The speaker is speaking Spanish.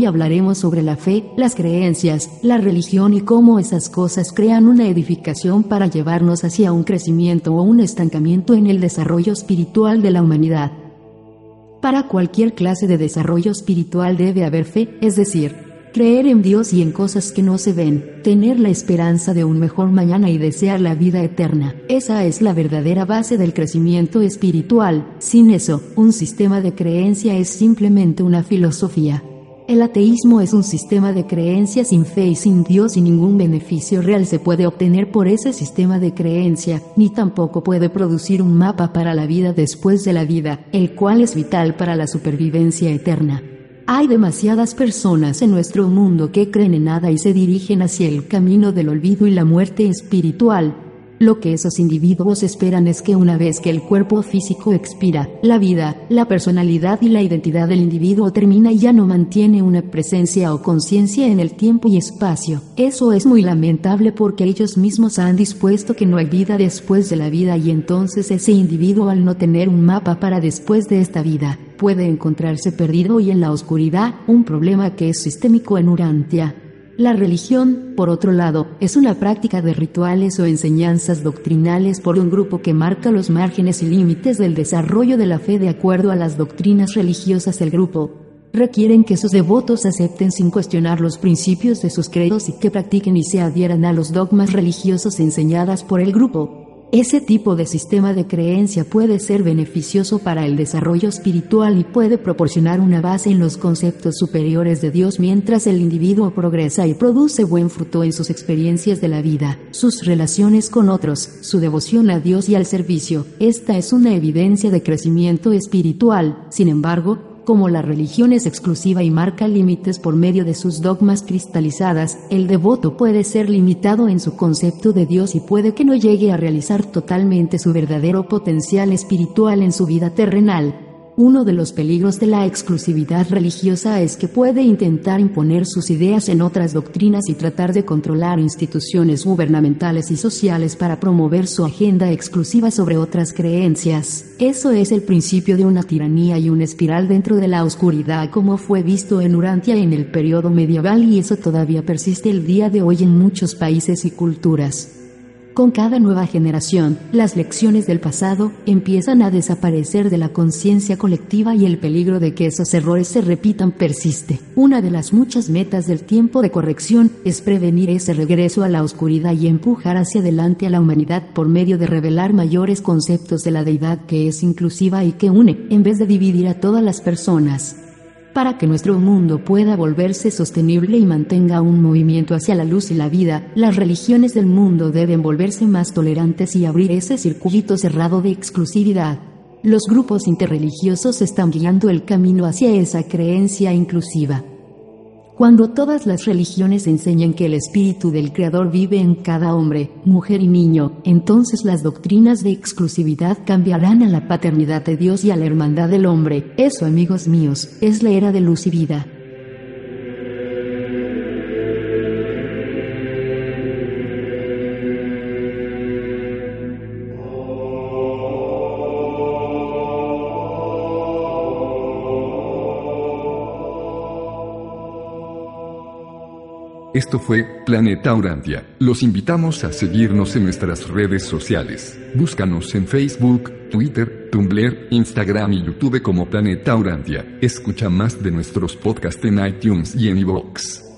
Hoy hablaremos sobre la fe, las creencias, la religión y cómo esas cosas crean una edificación para llevarnos hacia un crecimiento o un estancamiento en el desarrollo espiritual de la humanidad. Para cualquier clase de desarrollo espiritual debe haber fe, es decir, creer en Dios y en cosas que no se ven, tener la esperanza de un mejor mañana y desear la vida eterna. Esa es la verdadera base del crecimiento espiritual. Sin eso, un sistema de creencia es simplemente una filosofía. El ateísmo es un sistema de creencias sin fe y sin Dios y ningún beneficio real se puede obtener por ese sistema de creencia, ni tampoco puede producir un mapa para la vida después de la vida, el cual es vital para la supervivencia eterna. Hay demasiadas personas en nuestro mundo que creen en nada y se dirigen hacia el camino del olvido y la muerte espiritual, lo que esos individuos esperan es que una vez que el cuerpo físico expira, la vida, la personalidad y la identidad del individuo termina y ya no mantiene una presencia o conciencia en el tiempo y espacio. Eso es muy lamentable porque ellos mismos han dispuesto que no hay vida después de la vida y entonces ese individuo al no tener un mapa para después de esta vida, puede encontrarse perdido y en la oscuridad, un problema que es sistémico en Urantia. La religión, por otro lado, es una práctica de rituales o enseñanzas doctrinales por un grupo que marca los márgenes y límites del desarrollo de la fe de acuerdo a las doctrinas religiosas del grupo. Requieren que sus devotos acepten sin cuestionar los principios de sus credos y que practiquen y se adhieran a los dogmas religiosos enseñadas por el grupo. Ese tipo de sistema de creencia puede ser beneficioso para el desarrollo espiritual y puede proporcionar una base en los conceptos superiores de Dios mientras el individuo progresa y produce buen fruto en sus experiencias de la vida, sus relaciones con otros, su devoción a Dios y al servicio. Esta es una evidencia de crecimiento espiritual. Sin embargo, como la religión es exclusiva y marca límites por medio de sus dogmas cristalizadas, el devoto puede ser limitado en su concepto de Dios y puede que no llegue a realizar totalmente su verdadero potencial espiritual en su vida terrenal. Uno de los peligros de la exclusividad religiosa es que puede intentar imponer sus ideas en otras doctrinas y tratar de controlar instituciones gubernamentales y sociales para promover su agenda exclusiva sobre otras creencias. Eso es el principio de una tiranía y una espiral dentro de la oscuridad como fue visto en Urantia en el periodo medieval y eso todavía persiste el día de hoy en muchos países y culturas. Con cada nueva generación, las lecciones del pasado empiezan a desaparecer de la conciencia colectiva y el peligro de que esos errores se repitan persiste. Una de las muchas metas del tiempo de corrección es prevenir ese regreso a la oscuridad y empujar hacia adelante a la humanidad por medio de revelar mayores conceptos de la deidad que es inclusiva y que une, en vez de dividir a todas las personas. Para que nuestro mundo pueda volverse sostenible y mantenga un movimiento hacia la luz y la vida, las religiones del mundo deben volverse más tolerantes y abrir ese circuito cerrado de exclusividad. Los grupos interreligiosos están guiando el camino hacia esa creencia inclusiva. Cuando todas las religiones enseñan que el espíritu del Creador vive en cada hombre, mujer y niño, entonces las doctrinas de exclusividad cambiarán a la paternidad de Dios y a la hermandad del hombre. Eso, amigos míos, es la era de luz y vida. Esto fue Planeta Urantia. Los invitamos a seguirnos en nuestras redes sociales. Búscanos en Facebook, Twitter, Tumblr, Instagram y YouTube como Planeta Urantia. Escucha más de nuestros podcasts en iTunes y en iVoox.